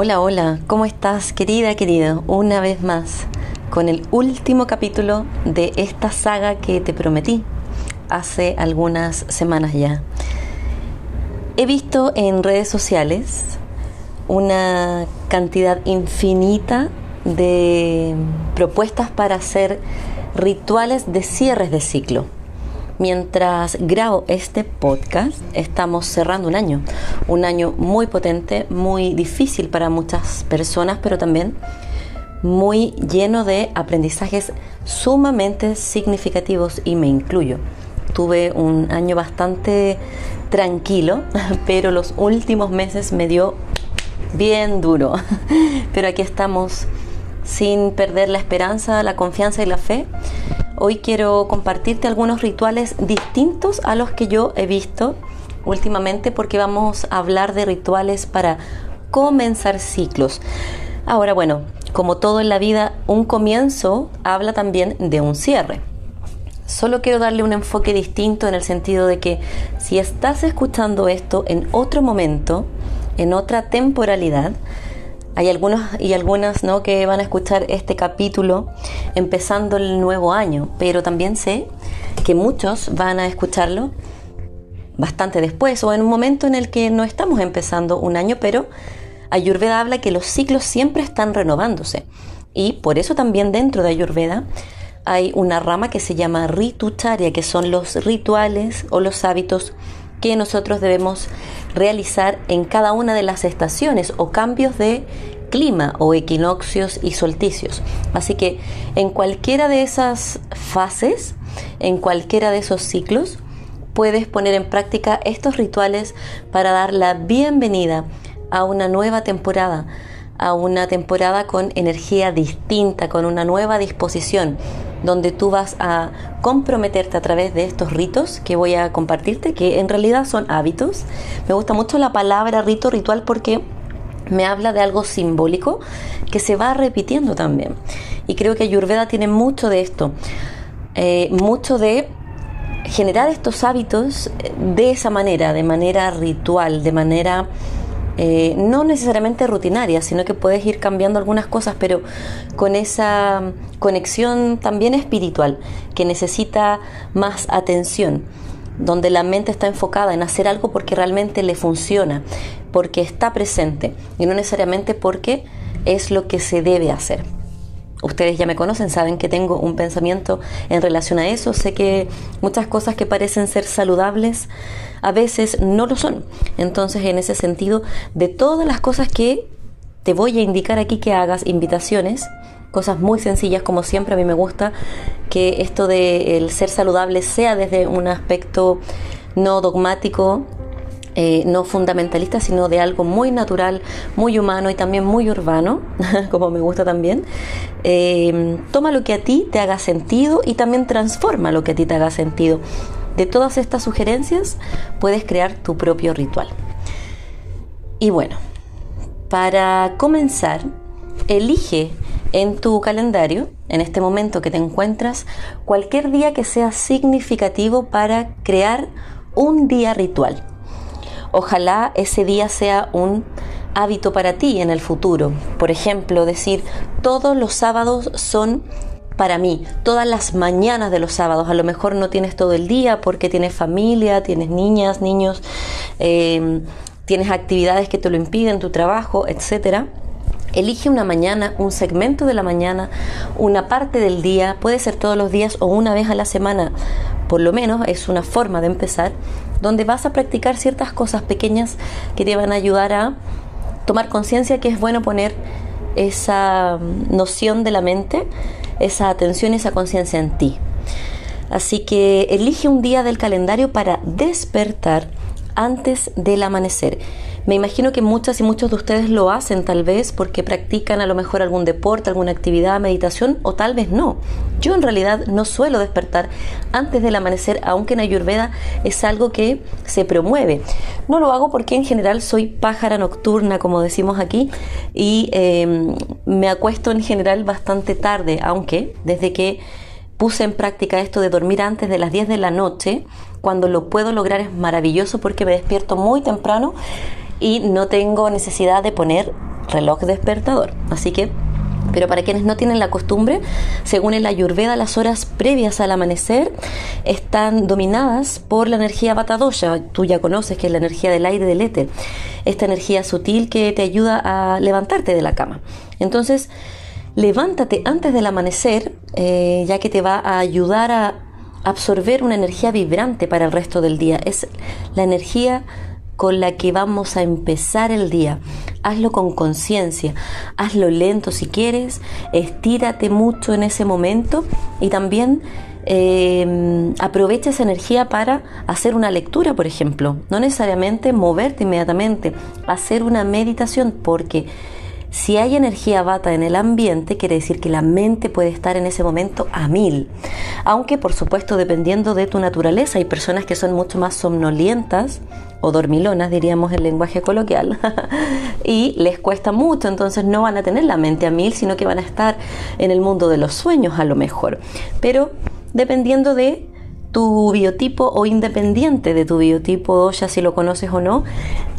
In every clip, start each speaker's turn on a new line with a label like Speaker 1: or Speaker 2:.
Speaker 1: Hola, hola, ¿cómo estás querida, querido? Una vez más, con el último capítulo de esta saga que te prometí hace algunas semanas ya. He visto en redes sociales una cantidad infinita de propuestas para hacer rituales de cierres de ciclo Mientras grabo este podcast, estamos cerrando un año, un año muy potente, muy difícil para muchas personas, pero también muy lleno de aprendizajes sumamente significativos y me incluyo. Tuve un año bastante tranquilo, pero los últimos meses me dio bien duro. Pero aquí estamos sin perder la esperanza, la confianza y la fe Hoy quiero compartirte algunos rituales distintos a los que yo he visto últimamente porque vamos a hablar de rituales para comenzar ciclos. Ahora, bueno, como todo en la vida, un comienzo habla también de un cierre. Solo quiero darle un enfoque distinto en el sentido de que si estás escuchando esto en otro momento, en otra temporalidad, hay algunos y algunas ¿no? que van a escuchar este capítulo empezando el nuevo año, pero también sé que muchos van a escucharlo bastante después o en un momento en el que no estamos empezando un año, pero Ayurveda habla que los ciclos siempre están renovándose y por eso también dentro de Ayurveda hay una rama que se llama ritucharia, que son los rituales o los hábitos que nosotros debemos realizar en cada una de las estaciones o cambios de clima o equinoccios y solsticios. Así que en cualquiera de esas fases, en cualquiera de esos ciclos, puedes poner en práctica estos rituales para dar la bienvenida a una nueva temporada, a una temporada con energía distinta, con una nueva disposición, donde tú vas a comprometerte a través de estos ritos que voy a compartirte, que en realidad son hábitos. Me gusta mucho la palabra rito, ritual, porque me habla de algo simbólico que se va repitiendo también. Y creo que Ayurveda tiene mucho de esto, eh, mucho de generar estos hábitos de esa manera, de manera ritual, de manera eh, no necesariamente rutinaria, sino que puedes ir cambiando algunas cosas, pero con esa conexión también espiritual que necesita más atención donde la mente está enfocada en hacer algo porque realmente le funciona, porque está presente y no necesariamente porque es lo que se debe hacer. Ustedes ya me conocen, saben que tengo un pensamiento en relación a eso. Sé que muchas cosas que parecen ser saludables a veces no lo son. Entonces, en ese sentido, de todas las cosas que te voy a indicar aquí que hagas, invitaciones, cosas muy sencillas como siempre a mí me gusta que esto de el ser saludable sea desde un aspecto no dogmático eh, no fundamentalista, sino de algo muy natural, muy humano y también muy urbano, como me gusta también. Eh, toma lo que a ti te haga sentido y también transforma lo que a ti te haga sentido. De todas estas sugerencias puedes crear tu propio ritual. Y bueno, para comenzar, elige en tu calendario, en este momento que te encuentras, cualquier día que sea significativo para crear un día ritual. Ojalá ese día sea un hábito para ti en el futuro. Por ejemplo, decir, todos los sábados son para mí, todas las mañanas de los sábados, a lo mejor no tienes todo el día porque tienes familia, tienes niñas, niños, eh, tienes actividades que te lo impiden, tu trabajo, etcétera. Elige una mañana, un segmento de la mañana, una parte del día, puede ser todos los días o una vez a la semana, por lo menos es una forma de empezar, donde vas a practicar ciertas cosas pequeñas que te van a ayudar a tomar conciencia que es bueno poner esa noción de la mente, esa atención, esa conciencia en ti. Así que elige un día del calendario para despertar antes del amanecer. Me imagino que muchas y muchos de ustedes lo hacen tal vez porque practican a lo mejor algún deporte, alguna actividad, meditación o tal vez no. Yo en realidad no suelo despertar antes del amanecer, aunque en Ayurveda es algo que se promueve. No lo hago porque en general soy pájara nocturna, como decimos aquí, y em, me acuesto en general bastante tarde, aunque desde que puse en práctica esto de dormir antes de las 10 de la noche, cuando lo puedo lograr es maravilloso porque me despierto muy temprano y no tengo necesidad de poner reloj despertador. Así que pero para quienes no tienen la costumbre, según el Ayurveda, las horas previas al amanecer están dominadas por la energía Vata-dosha. Tú ya conoces que es la energía del aire del éter, esta energía sutil que te ayuda a levantarte de la cama. Entonces, levántate antes del amanecer, eh, ya que te va a ayudar a absorber una energía vibrante para el resto del día. Es la energía con la que vamos a empezar el día. Hazlo con conciencia, hazlo lento si quieres, estírate mucho en ese momento y también eh, aprovecha esa energía para hacer una lectura, por ejemplo. No necesariamente moverte inmediatamente, hacer una meditación, porque si hay energía bata en el ambiente, quiere decir que la mente puede estar en ese momento a mil. Aunque, por supuesto, dependiendo de tu naturaleza, hay personas que son mucho más somnolientas o dormilonas, diríamos en lenguaje coloquial, y les cuesta mucho, entonces no van a tener la mente a mil, sino que van a estar en el mundo de los sueños a lo mejor. Pero dependiendo de tu biotipo o independiente de tu biotipo, ya si lo conoces o no,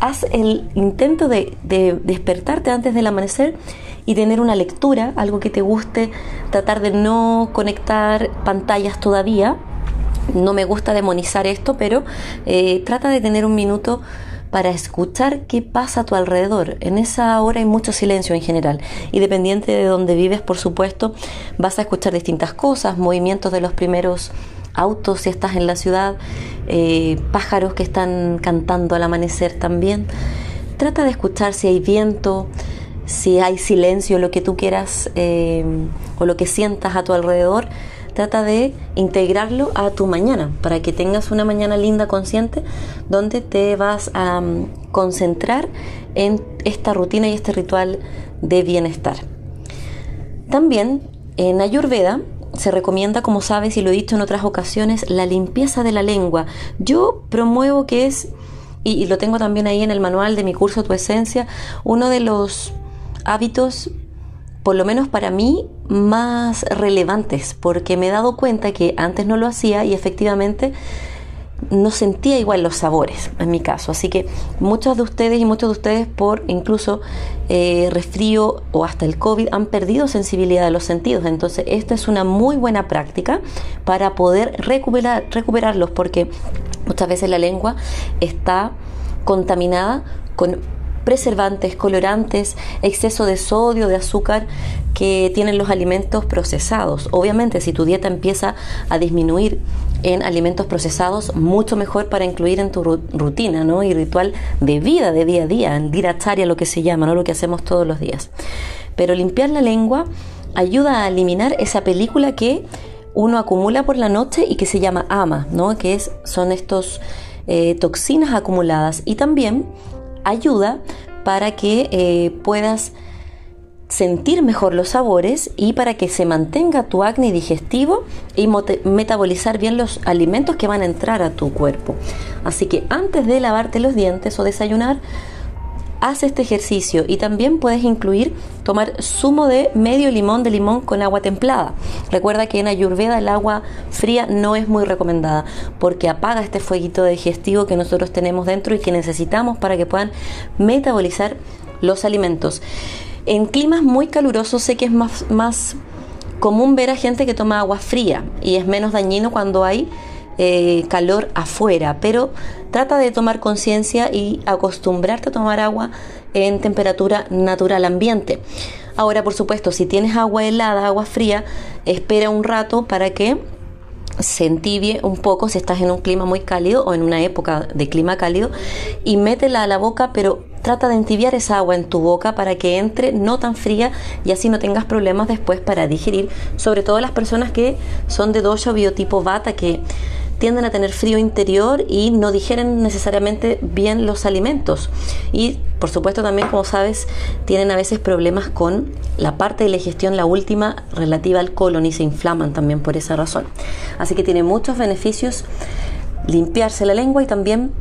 Speaker 1: haz el intento de, despertarte antes del amanecer y tener una lectura, algo que te guste, tratar de no conectar pantallas todavía. No me gusta demonizar esto, pero eh, trata de tener un minuto para escuchar qué pasa a tu alrededor. En esa hora hay mucho silencio en general y dependiente de donde vives, por supuesto, vas a escuchar distintas cosas, movimientos de los primeros autos si estás en la ciudad, eh, pájaros que están cantando al amanecer también. Trata de escuchar si hay viento, si hay silencio, lo que tú quieras eh, o lo que sientas a tu alrededor. Trata de integrarlo a tu mañana para que tengas una mañana linda, consciente, donde te vas a mm, concentrar en esta rutina y este ritual de bienestar. También en Ayurveda se recomienda, como sabes y lo he dicho en otras ocasiones, la limpieza de la lengua. Yo promuevo que es, y, lo tengo también ahí en el manual de mi curso Tu Esencia, uno de los hábitos, por lo menos para mí, más relevantes, porque me he dado cuenta que antes no lo hacía y efectivamente no sentía igual los sabores en mi caso. Así que muchos de ustedes y muchos de ustedes por incluso eh, resfrío o hasta el COVID han perdido sensibilidad de los sentidos. Entonces esta es una muy buena práctica para poder recuperar, recuperarlos porque muchas veces la lengua está contaminada con preservantes, colorantes, exceso de sodio, de azúcar que tienen los alimentos procesados. Obviamente, si tu dieta empieza a disminuir en alimentos procesados, mucho mejor para incluir en tu rutina ¿no? y ritual de vida, de día a día, en diracharia lo que se llama, ¿no? lo que hacemos todos los días. Pero limpiar la lengua ayuda a eliminar esa película que uno acumula por la noche y que se llama ama, ¿no? que es, son estos eh, toxinas acumuladas y también ayuda para que eh, puedas sentir mejor los sabores y para que se mantenga tu acné digestivo y metabolizar bien los alimentos que van a entrar a tu cuerpo. Así que antes de lavarte los dientes o desayunar, haz este ejercicio y también puedes incluir tomar zumo de medio limón de limón con agua templada. Recuerda que en Ayurveda el agua fría no es muy recomendada porque apaga este fueguito digestivo que nosotros tenemos dentro y que necesitamos para que puedan metabolizar los alimentos. En climas muy calurosos sé que es más, más común ver a gente que toma agua fría y es menos dañino cuando hay eh, calor afuera, pero trata de tomar conciencia y acostumbrarte a tomar agua en temperatura natural ambiente. Ahora, por supuesto, si tienes agua helada, agua fría, espera un rato para que se entibie un poco si estás en un clima muy cálido o en una época de clima cálido y métela a la boca, pero trata de entibiar esa agua en tu boca para que entre no tan fría y así no tengas problemas después para digerir, sobre todo las personas que son de dosha o biotipo vata que tienden a tener frío interior y no digieren necesariamente bien los alimentos. Y por supuesto también, como sabes, tienen a veces problemas con la parte de la digestión, la última relativa al colon y se inflaman también por esa razón. Así que tiene muchos beneficios limpiarse la lengua y también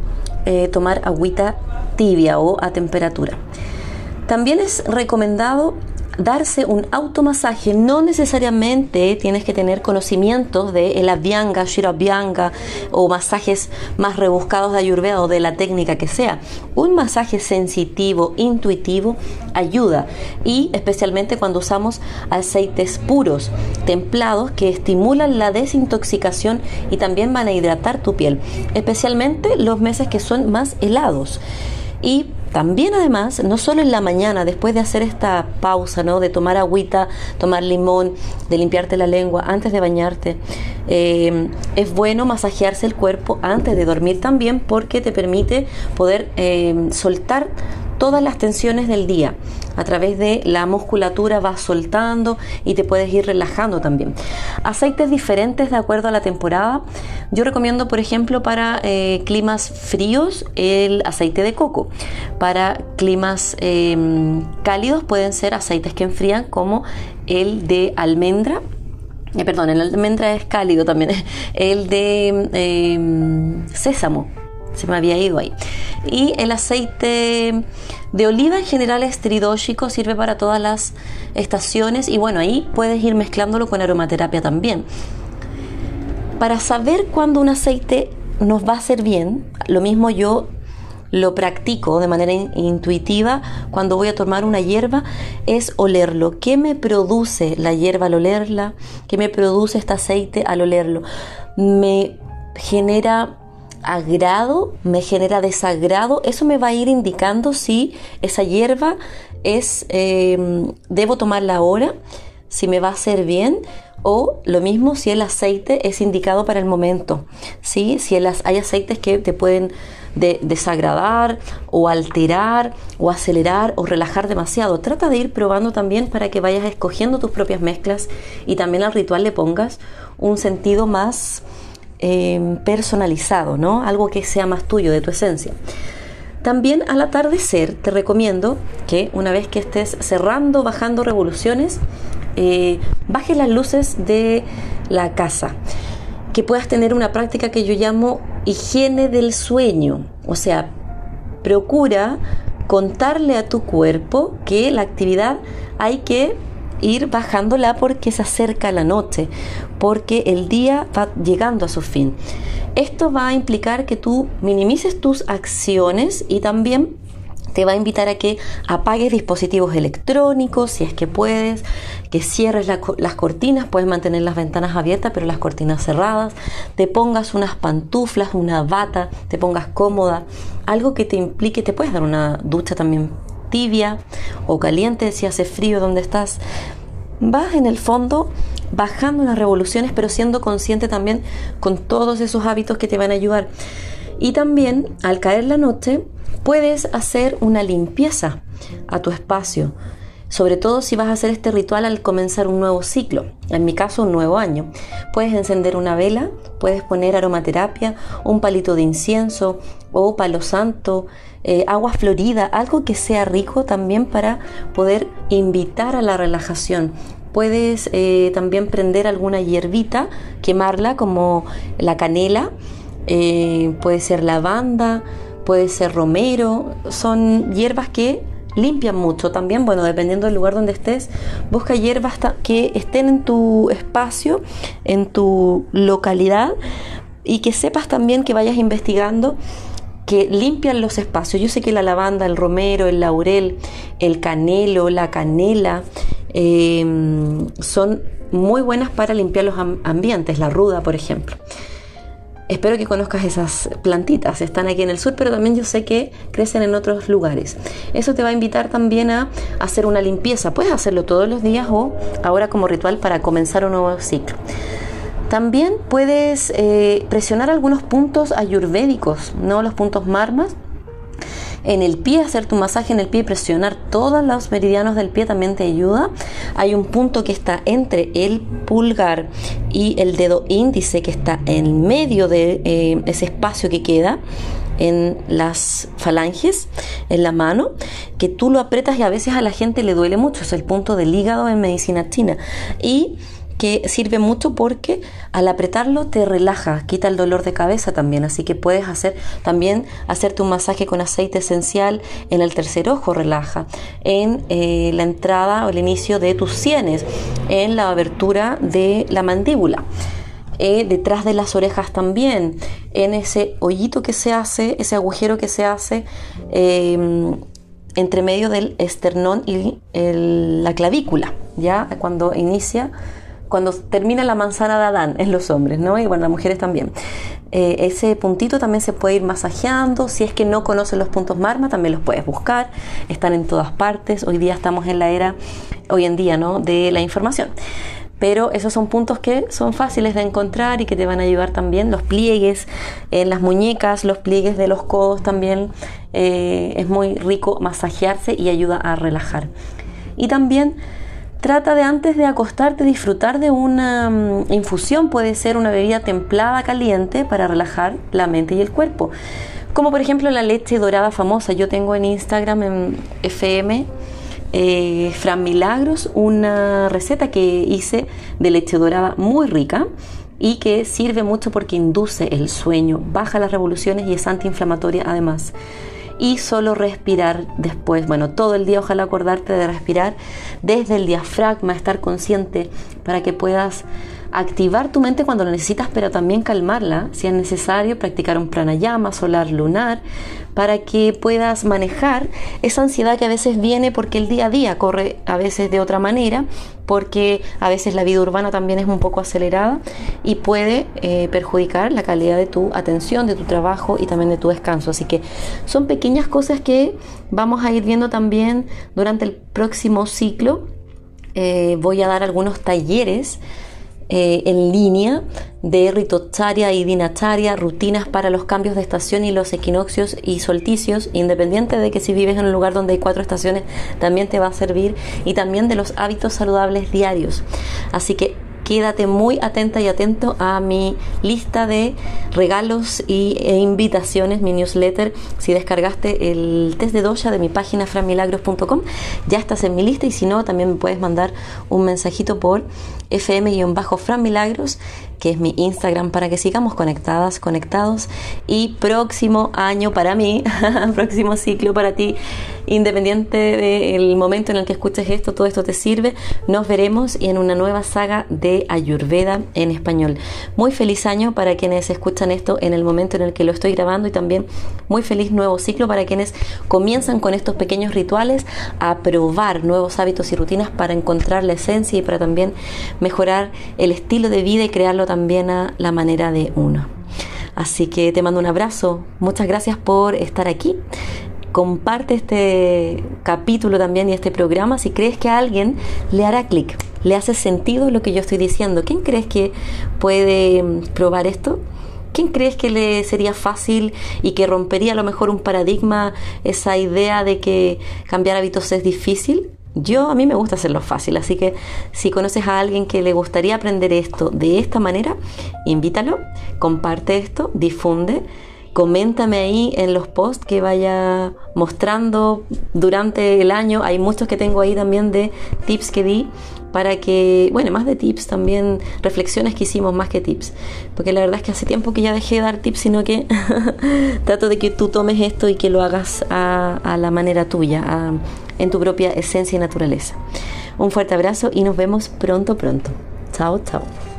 Speaker 1: eh, tomar agüita tibia o a temperatura. También es recomendado darse un automasaje. No necesariamente tienes que tener conocimientos de el Abhyanga, Shirabhyanga o masajes más rebuscados de Ayurveda o de la técnica que sea. Un masaje sensitivo, intuitivo, ayuda y especialmente cuando usamos aceites puros, templados que estimulan la desintoxicación y también van a hidratar tu piel, especialmente los meses que son más helados. Y también además, no solo en la mañana, después de hacer esta pausa, ¿no? De tomar agüita, tomar limón, de limpiarte la lengua antes de bañarte, eh, es bueno masajearse el cuerpo antes de dormir también porque te permite poder eh, soltar todas las tensiones del día. A través de la musculatura vas soltando y te puedes ir relajando también. Aceites diferentes de acuerdo a la temporada. Yo recomiendo, por ejemplo, para eh, climas fríos el aceite de coco. Para climas em, cálidos pueden ser aceites que enfrían como el de almendra eh, perdón, el almendra es cálido también, el de em, sésamo, se me había ido ahí. Y el aceite de oliva en general es tridóxico, sirve para todas las estaciones y bueno, ahí puedes ir mezclándolo con aromaterapia también. Para saber cuándo un aceite nos va a hacer bien, lo mismo yo lo practico de manera intuitiva cuando voy a tomar una hierba es olerlo. ¿Qué me produce la hierba al olerla? ¿Qué me produce este aceite al olerlo? Me genera agrado, me genera desagrado, eso me va a ir indicando si esa hierba es, eh, debo tomarla ahora, si me va a hacer bien o lo mismo si el aceite es indicado para el momento, ¿sí? si hay aceites que te pueden desagradar o alterar o acelerar o relajar demasiado. Trata de ir probando también para que vayas escogiendo tus propias mezclas y también al ritual le pongas un sentido más Em, personalizado, ¿no? Algo que sea más tuyo, de tu esencia. También al atardecer te recomiendo que una vez que estés cerrando, bajando revoluciones, eh, bajes las luces de la casa. Que puedas tener una práctica que yo llamo higiene del sueño. O sea, procura contarle a tu cuerpo que la actividad hay que ir bajándola porque se acerca la noche, porque el día va llegando a su fin. Esto va a implicar que tú minimices tus acciones y también te va a invitar a que apagues dispositivos electrónicos si es que puedes, que cierres las cortinas, puedes mantener las ventanas abiertas pero las cortinas cerradas, te pongas unas pantuflas, una bata, te pongas cómoda, algo que te implique, te puedes dar una ducha también tibia o caliente si hace frío donde estás. Vas en el fondo bajando las revoluciones, pero siendo consciente también con todos esos hábitos que te van a ayudar. Y también al caer la noche puedes hacer una limpieza a tu espacio, sobre todo si vas a hacer este ritual al comenzar un nuevo ciclo, en mi caso un nuevo año. Puedes encender una vela, puedes poner aromaterapia, un palito de incienso o palo santo, eh, agua florida, algo que sea rico también para poder invitar a la relajación. Puedes eh, también prender alguna hierbita, quemarla como la canela, eh, puede ser lavanda, puede ser romero, son hierbas que limpian mucho también, bueno, dependiendo del lugar donde estés, busca hierbas que estén en tu espacio, en tu localidad y que sepas también que vayas investigando que limpian los espacios. Yo sé que la lavanda, el romero, el laurel, el canelo, la canela em, son muy buenas para limpiar los ambientes, la ruda, por ejemplo. Espero que conozcas esas plantitas, están aquí en el sur, pero también yo sé que crecen en otros lugares. Eso te va a invitar también a hacer una limpieza. Puedes hacerlo todos los días o ahora como ritual para comenzar un nuevo ciclo. También puedes eh, presionar algunos puntos ayurvédicos, no los puntos marmas. En el pie, hacer tu masaje en el pie, presionar todos los meridianos del pie también te ayuda. Hay un punto que está entre el pulgar y el dedo índice que está en medio de eh, ese espacio que queda en las falanges, en la mano, que tú lo apretas y a veces a la gente le duele mucho. Es el punto del hígado en medicina china. Y que sirve mucho porque al apretarlo te relaja, quita el dolor de cabeza también, así que puedes hacer también hacerte un masaje con aceite esencial en el tercer ojo, relaja, en eh, la entrada o el inicio de tus sienes, en la abertura de la mandíbula. Eh, detrás de las orejas también, en ese hoyito que se hace, ese agujero que se hace em, entre medio del esternón y la clavícula, ya cuando inicia cuando termina la manzana de Adán en los hombres, ¿no? Y bueno, las mujeres también. Eh, ese puntito también se puede ir masajeando. Si es que no conoces los puntos Marma, también los puedes buscar. Están en todas partes. Hoy día estamos en la era, hoy en día, ¿no? De la información. Pero esos son puntos que son fáciles de encontrar y que te van a ayudar también. Los pliegues en las muñecas, los pliegues de los codos también. Eh, es muy rico masajearse y ayuda a relajar. Y también Trata de antes de acostarte disfrutar de una mm, infusión, puede ser una bebida templada caliente para relajar la mente y el cuerpo. Como por ejemplo la leche dorada famosa. Yo tengo en Instagram, en FM, eh, Fran Milagros, una receta que hice de leche dorada muy rica y que sirve mucho porque induce el sueño, baja las revoluciones y es antiinflamatoria además y solo respirar después. Bueno, todo el día ojalá acordarte de respirar desde el diafragma, estar consciente para que puedas activar tu mente cuando lo necesitas, pero también calmarla, si es necesario, practicar un pranayama solar lunar para que puedas manejar esa ansiedad que a veces viene porque el día a día corre a veces de otra manera, porque a veces la vida urbana también es un poco acelerada y puede eh, perjudicar la calidad de tu atención, de tu trabajo y también de tu descanso. Así que son pequeñas cosas que vamos a ir viendo también durante el próximo ciclo. Eh, voy a dar algunos talleres eh, en línea de ritocharia y dinacharia, rutinas para los cambios de estación y los equinoccios y solticios, independiente de que si vives en un lugar donde hay cuatro estaciones, también te va a servir, y también de los hábitos saludables diarios. Así que quédate muy atenta y atento a mi lista de regalos y, e invitaciones, mi newsletter. Si descargaste el test de doya de mi página franmilagros.com, ya estás en mi lista y si no, también me puedes mandar un mensajito por fm-franmilagros que es mi Instagram para que sigamos conectadas, conectados y próximo año para mí, próximo ciclo para ti, independiente del momento en el que escuches esto, todo esto te sirve, nos veremos y en una nueva saga de Ayurveda en español. Muy feliz año para quienes escuchan esto en el momento en el que lo estoy grabando y también muy feliz nuevo ciclo para quienes comienzan con estos pequeños rituales a probar nuevos hábitos y rutinas para encontrar la esencia y para también mejorar el estilo de vida y crearlo también a la manera de uno. Así que te mando un abrazo. Muchas gracias por estar aquí. Comparte este capítulo también y este programa si crees que a alguien le hará clic, le hace sentido lo que yo estoy diciendo. ¿Quién crees que puede mm, probar esto? ¿Quién crees que le sería fácil y que rompería a lo mejor un paradigma, esa idea de que cambiar hábitos es difícil? Yo a mí me gusta hacerlo fácil, así que si conoces a alguien que le gustaría aprender esto de esta manera, invítalo, comparte esto, difunde, coméntame ahí en los posts que vaya mostrando durante el año. Hay muchos que tengo ahí también de tips que di para que, bueno, más de tips también, reflexiones que hicimos más que tips, porque la verdad es que hace tiempo que ya dejé de dar tips, sino que trato de que tú tomes esto y que lo hagas a, la manera tuya, en tu propia esencia y naturaleza. Un fuerte abrazo y nos vemos pronto, pronto. Chao, chao.